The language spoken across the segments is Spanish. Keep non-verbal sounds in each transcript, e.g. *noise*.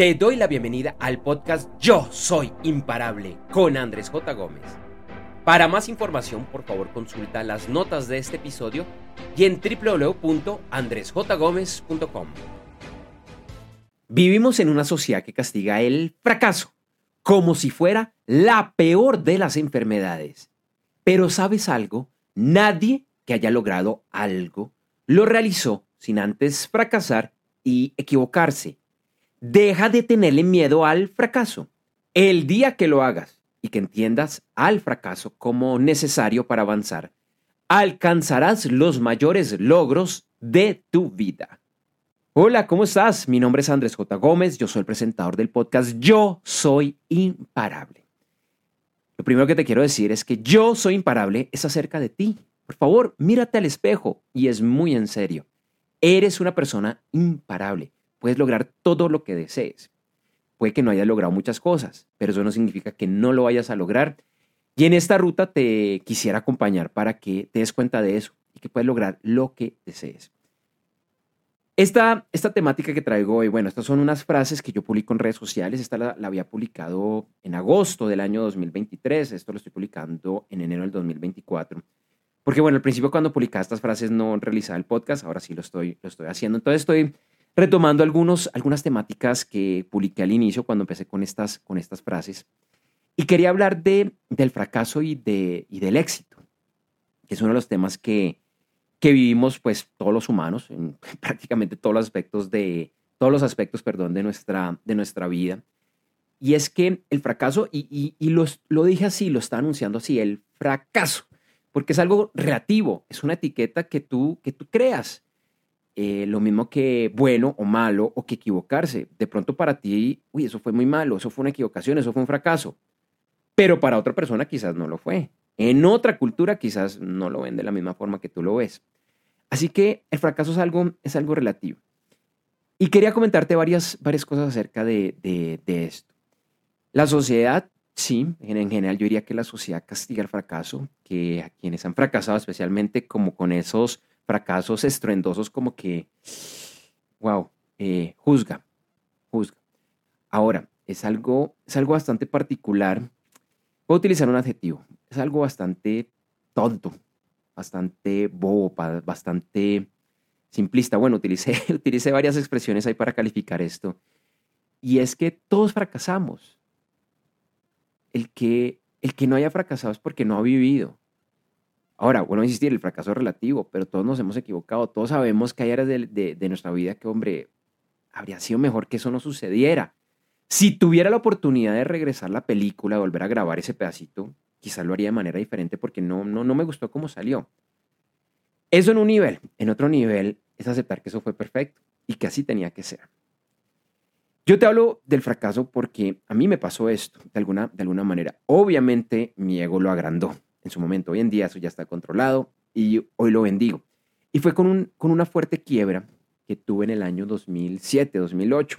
Te doy la bienvenida al podcast Yo Soy Imparable con Andrés J. Gómez. Para más información, por favor, consulta las notas de este episodio y en www.andresjgomez.com. Vivimos en una sociedad que castiga el fracaso como si fuera la peor de las enfermedades. Pero ¿sabes algo? Nadie que haya logrado algo lo realizó sin antes fracasar y equivocarse. Deja de tenerle miedo al fracaso. El día que lo hagas y que entiendas al fracaso como necesario para avanzar, alcanzarás los mayores logros de tu vida. Hola, ¿cómo estás? Mi nombre es Andrés J. Gómez, yo soy el presentador del podcast Yo Soy Imparable. Lo primero que te quiero decir es que Yo Soy Imparable es acerca de ti. Por favor, mírate al espejo y es muy en serio. Eres una persona imparable puedes lograr todo lo que desees. Puede que no hayas logrado muchas cosas, pero eso no significa que no lo vayas a lograr. Y en esta ruta te quisiera acompañar para que te des cuenta de eso y que puedas lograr lo que desees. Esta, esta temática que traigo hoy, bueno, estas son unas frases que yo publico en redes sociales. Esta la, la, había publicado en agosto del año 2023. Esto lo estoy publicando en enero del 2024. Porque, bueno, al principio cuando publicaba estas frases no realizaba el podcast, ahora sí lo estoy, lo estoy haciendo. Entonces estoy retomando algunos, algunas temáticas que publiqué al inicio cuando empecé con estas, con estas frases. Y quería hablar de, del fracaso y, de, y del éxito, que es uno de los temas que, que vivimos pues todos los humanos, en *laughs* prácticamente todos los aspectos de, todos los aspectos, perdón, de nuestra, de nuestra vida. Y es que el fracaso, y, y, y lo dije así, lo está anunciando así, el fracaso, porque es algo relativo, es una etiqueta que tú, que tú creas. Eh, lo mismo que bueno o malo o que equivocarse. De pronto para ti, uy, eso fue muy malo, eso fue una equivocación, eso fue un fracaso. Pero para otra persona quizás no lo fue. En otra cultura quizás no lo ven de la misma forma que tú lo ves. Así que el fracaso es algo, es algo relativo. Y quería comentarte varias, varias cosas acerca de, de, esto. La sociedad, sí, en general yo diría que la sociedad castiga el fracaso, que a quienes han fracasado, especialmente como con esos fracasos estruendosos como que, wow, eh, juzga, juzga. Ahora, es algo, es algo bastante particular. Puedo utilizar un adjetivo. Es algo bastante tonto, bastante bobo, bastante simplista. Bueno, utilicé, *laughs* utilicé varias expresiones ahí para calificar esto. Y es que todos fracasamos. El que, el que no haya fracasado es porque no ha vivido. Ahora, bueno, insistir, el fracaso relativo, pero todos nos hemos equivocado. Todos sabemos que hay áreas de, nuestra vida que, hombre, habría sido mejor que eso no sucediera. Si tuviera la oportunidad de regresar la película, de volver a grabar ese pedacito, quizás lo haría de manera diferente porque no, no, no me gustó cómo salió. Eso en un nivel. En otro nivel es aceptar que eso fue perfecto y que así tenía que ser. Yo te hablo del fracaso porque a mí me pasó esto, de alguna, de alguna manera. Obviamente mi ego lo agrandó en su momento. Hoy en día eso ya está controlado y hoy lo bendigo. Y fue con, un, con una fuerte quiebra que tuve en el año 2007, 2008.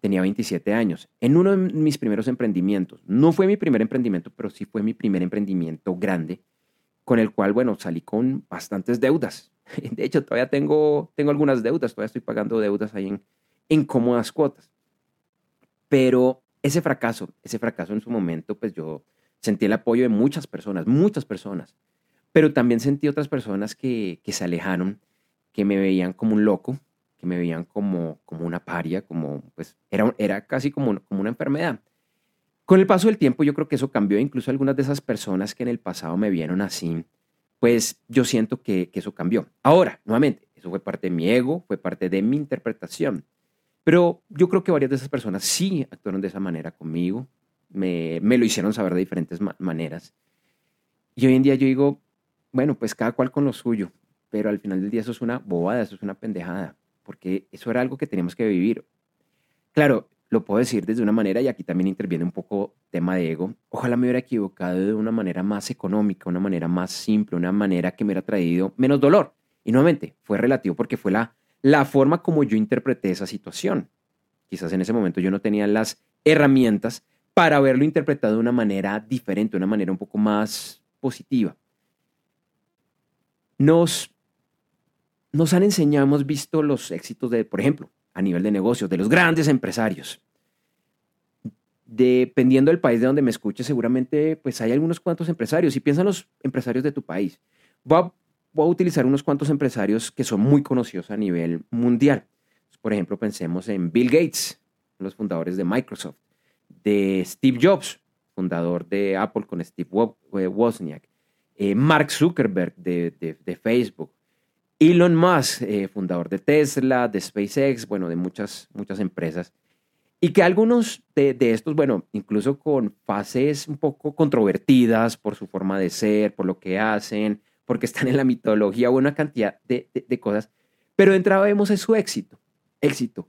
Tenía 27 años. En uno de mis primeros emprendimientos. No fue mi primer emprendimiento, pero sí fue mi primer emprendimiento grande, con el cual, bueno, salí con bastantes deudas. *laughs* De hecho, todavía tengo, tengo algunas deudas, todavía estoy pagando deudas ahí en, en cómodas cuotas. Pero ese fracaso, ese fracaso en su momento, pues yo Sentí el apoyo de muchas personas, muchas personas, pero también sentí otras personas que, que se alejaron, que me veían como un loco, que me veían como, como una paria, como, pues, era, era casi como, como una enfermedad. Con el paso del tiempo yo creo que eso cambió, incluso algunas de esas personas que en el pasado me vieron así, pues yo siento que, que eso cambió. Ahora, nuevamente, eso fue parte de mi ego, fue parte de mi interpretación. Pero yo creo que varias de esas personas sí actuaron de esa manera conmigo, me, lo hicieron saber de diferentes maneras. Y hoy en día yo digo, bueno, pues cada cual con lo suyo, pero al final del día eso es una bobada, eso es una pendejada, porque eso era algo que teníamos que vivir. Claro, lo puedo decir desde una manera y aquí también interviene un poco tema de ego. Ojalá me hubiera equivocado de una manera más económica, una manera más simple, una manera que me hubiera traído menos dolor. Y nuevamente, fue relativo porque fue la, la forma como yo interpreté esa situación. Quizás en ese momento yo no tenía las herramientas para haberlo interpretado de una manera diferente, de una manera un poco más positiva. Nos, nos han enseñado, hemos visto los éxitos de, por ejemplo, a nivel de negocios, de los grandes empresarios. dependiendo del país de donde me escuches, seguramente pues hay algunos cuantos empresarios. Y piensa en los empresarios de tu país. Voy a, voy a utilizar unos cuantos empresarios que son muy conocidos a nivel mundial. Por ejemplo, pensemos en Bill Gates, los fundadores de Microsoft, de Steve Jobs, fundador de Apple con Steve eh, Wozniak, eh, Mark Zuckerberg de, de, Facebook, Elon Musk, eh, fundador de Tesla, de SpaceX, bueno, de muchas, muchas empresas. Y que algunos de, de, estos, bueno, incluso con fases un poco controvertidas por su forma de ser, por lo que hacen, porque están en la mitología una cantidad de, de cosas, pero de entrada vemos su éxito, éxito,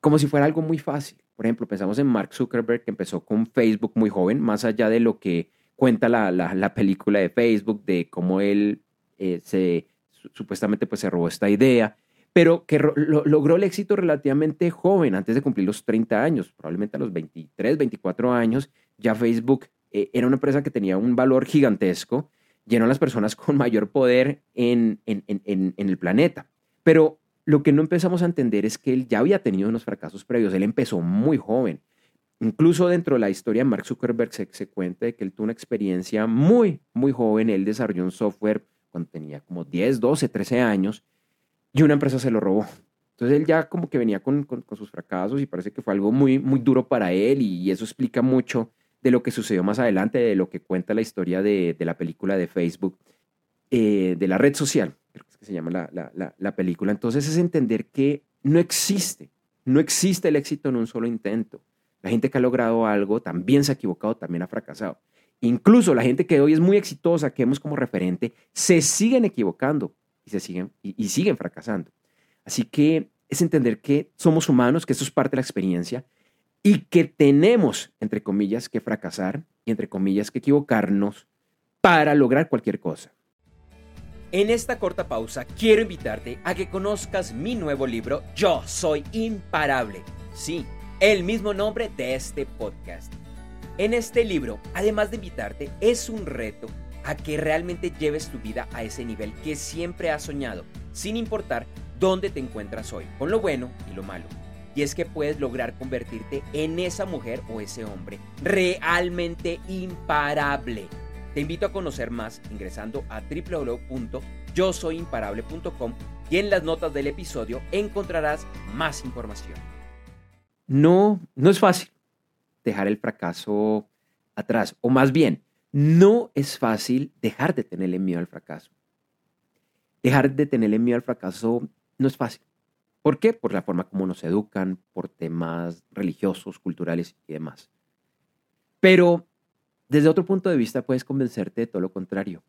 como si fuera algo muy fácil. Por ejemplo, pensamos en Mark Zuckerberg, que empezó con Facebook muy joven, más allá de lo que cuenta la, la, película de Facebook, de cómo él eh, se, supuestamente pues, se robó esta idea, pero que logró el éxito relativamente joven, antes de cumplir los 30 años, probablemente a los 23, 24 años, ya Facebook eh, era una empresa que tenía un valor gigantesco, llenó a las personas con mayor poder en, en, en, en el planeta. Pero lo que no empezamos a entender es que él ya había tenido unos fracasos previos. Él empezó muy joven. Incluso dentro de la historia de Mark Zuckerberg se, cuenta que él tuvo una experiencia muy, muy joven. Él desarrolló un software cuando tenía como 10, 12, 13 años y una empresa se lo robó. Entonces él ya como que venía con, sus fracasos y parece que fue algo muy, muy duro para él y, eso explica mucho de lo que sucedió más adelante, de lo que cuenta la historia de, de la película de Facebook, eh, de la red social que se llama la, película. Entonces es entender que no existe, no existe el éxito en un solo intento. La gente que ha logrado algo también se ha equivocado, también ha fracasado. Incluso la gente que hoy es muy exitosa, que vemos como referente, se siguen equivocando y, se siguen, y, siguen fracasando. Así que es entender que somos humanos, que eso es parte de la experiencia y que tenemos, entre comillas, que fracasar y, entre comillas, que equivocarnos para lograr cualquier cosa. En esta corta pausa quiero invitarte a que conozcas mi nuevo libro Yo Soy Imparable. Sí, el mismo nombre de este podcast. En este libro, además de invitarte, es un reto a que realmente lleves tu vida a ese nivel que siempre has soñado, sin importar dónde te encuentras hoy, con lo bueno y lo malo. Y es que puedes lograr convertirte en esa mujer o ese hombre realmente imparable te invito a conocer más ingresando a www.yosoyimparable.com y en las notas del episodio encontrarás más información. No, no es fácil dejar el fracaso atrás, o más bien, no es fácil dejar de tenerle miedo al fracaso. Dejar de tenerle miedo al fracaso no es fácil. ¿Por qué? Por la forma como nos educan, por temas religiosos, culturales y demás. Pero desde otro punto de vista puedes convencerte de todo lo contrario.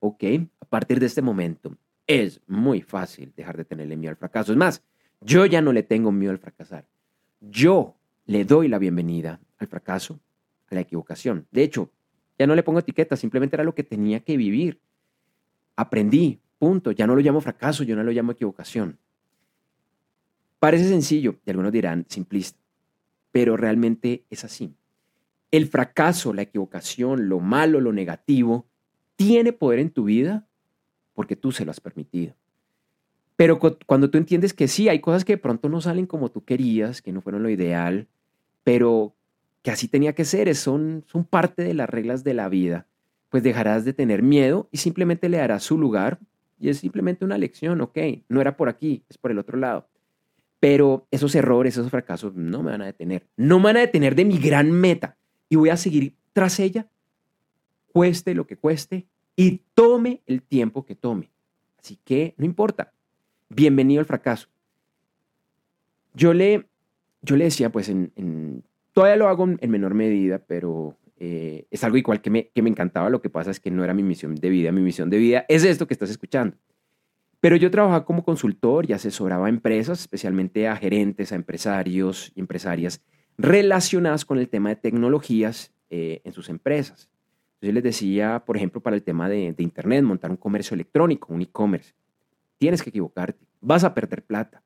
Ok, a partir de este momento es muy fácil dejar de tenerle miedo al fracaso. Es más, yo ya no le tengo miedo al fracasar. Yo le doy la bienvenida al fracaso, a la equivocación. De hecho, ya no le pongo etiqueta, simplemente era lo que tenía que vivir. Aprendí, punto. Ya no lo llamo fracaso, yo no lo llamo equivocación. Parece sencillo, y algunos dirán simplista, pero realmente es así. El fracaso, la equivocación, lo malo, lo negativo, tiene poder en tu vida porque tú se lo has permitido. Pero cuando tú entiendes que sí, hay cosas que de pronto no salen como tú querías, que no fueron lo ideal, pero que así tenía que ser, son, parte de las reglas de la vida, pues dejarás de tener miedo y simplemente le darás su lugar y es simplemente una lección, ok, no era por aquí, es por el otro lado. Pero esos errores, esos fracasos no me van a detener, no me van a detener de mi gran meta, y voy a seguir tras ella, cueste lo que cueste y tome el tiempo que tome. Así que no importa. Bienvenido al fracaso. Yo le, yo le decía, pues, en, todavía lo hago en, menor medida, pero eh, es algo igual que me, que me encantaba. Lo que pasa es que no era mi misión de vida. Mi misión de vida es esto que estás escuchando. Pero yo trabajaba como consultor y asesoraba a empresas, especialmente a gerentes, a empresarios y empresarias relacionadas con el tema de tecnologías eh, en sus empresas. Entonces les decía, por ejemplo, para el tema de, Internet, montar un comercio electrónico, un e-commerce. Tienes que equivocarte, vas a perder plata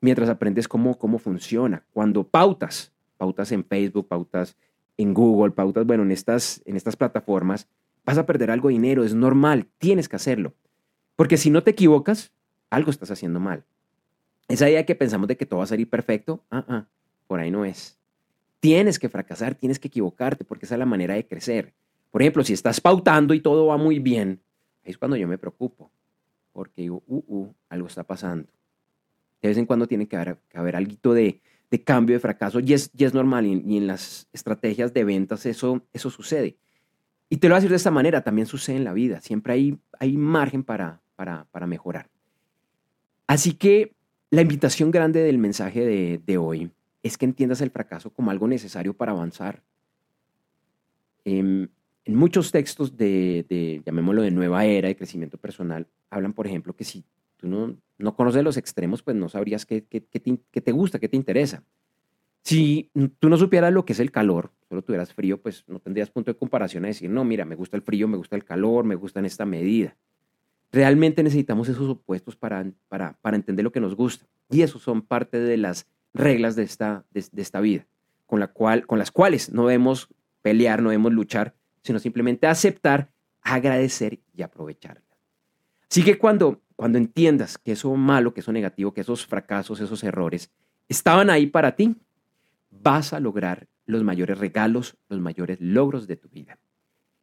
mientras aprendes cómo, cómo funciona. Cuando pautas, pautas en Facebook, pautas en Google, pautas, bueno, en estas, en estas plataformas, vas a perder algo de dinero, es normal, tienes que hacerlo. Porque si no te equivocas, algo estás haciendo mal. Esa idea que pensamos de que todo va a salir perfecto, ah, ah, por ahí no es. Tienes que fracasar, tienes que equivocarte, porque esa es la manera de crecer. Por ejemplo, si estás pautando y todo va muy bien, es cuando yo me preocupo, porque digo, uh, uh, algo está pasando. De vez en cuando tiene que haber, que haber algo de, de, cambio, de fracaso, y es, y es normal, y, en las estrategias de ventas eso, eso sucede. Y te lo voy a decir de esta manera, también sucede en la vida, siempre hay, hay margen para, para, para mejorar. Así que la invitación grande del mensaje de, de, hoy es que entiendas el fracaso como algo necesario para avanzar. Em, en muchos textos de, de, llamémoslo, de nueva era, de crecimiento personal, hablan, por ejemplo, que si tú no, no conoces los extremos, pues no sabrías qué, qué, te, qué, te, gusta, qué te interesa. Si tú no supieras lo que es el calor, solo tuvieras frío, pues no tendrías punto de comparación a decir, no, mira, me gusta el frío, me gusta el calor, me gusta en esta medida. Realmente necesitamos esos opuestos para, para, para entender lo que nos gusta. Y eso son parte de las reglas de esta, de, esta vida, con, la cual, con las cuales no debemos pelear, no debemos luchar, sino simplemente aceptar, agradecer y aprovecharla. Así que cuando, cuando entiendas que eso malo, que eso negativo, que esos fracasos, esos errores estaban ahí para ti, vas a lograr los mayores regalos, los mayores logros de tu vida.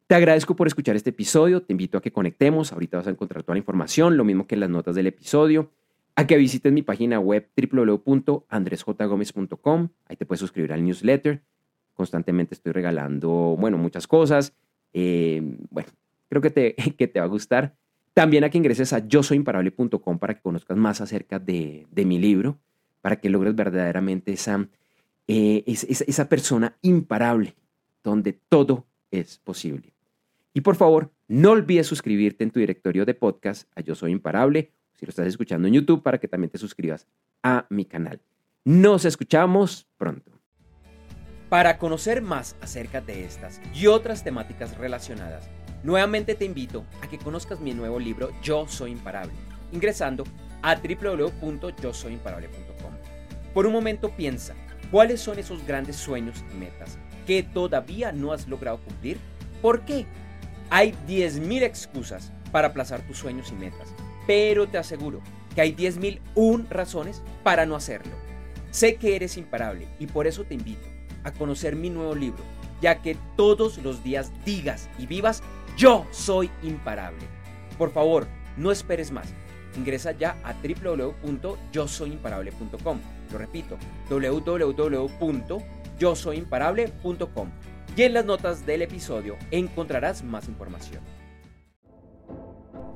Te agradezco por escuchar este episodio, te invito a que conectemos, ahorita vas a encontrar toda la información, lo mismo que en las notas del episodio, a que visites mi página web www.andresjgomez.com, ahí te puedes suscribir al newsletter, Constantemente estoy regalando, bueno, muchas cosas. Eh, bueno, creo que te, *laughs* que te va a gustar. También a que ingreses a yo para que conozcas más acerca de, de, mi libro, para que logres verdaderamente esa, eh, esa, esa persona imparable, donde todo es posible. Y por favor, no olvides suscribirte en tu directorio de podcast a Yo Soy Imparable, si lo estás escuchando en YouTube, para que también te suscribas a mi canal. Nos escuchamos pronto. Para conocer más acerca de estas y otras temáticas relacionadas, nuevamente te invito a que conozcas mi nuevo libro Yo Soy Imparable, ingresando a www.yosoyimparable.com. Por un momento piensa, ¿cuáles son esos grandes sueños y metas que todavía no has logrado cumplir? ¿Por qué? Hay 10.000 excusas para aplazar tus sueños y metas, pero te aseguro que hay 10.001 razones para no hacerlo. Sé que eres imparable y por eso te invito a conocer mi nuevo libro, ya que todos los días digas y vivas, yo soy imparable. Por favor, no esperes más. Ingresa ya a www.yosoyimparable.com. Lo repito, www.yosoyimparable.com. Y en las notas del episodio encontrarás más información.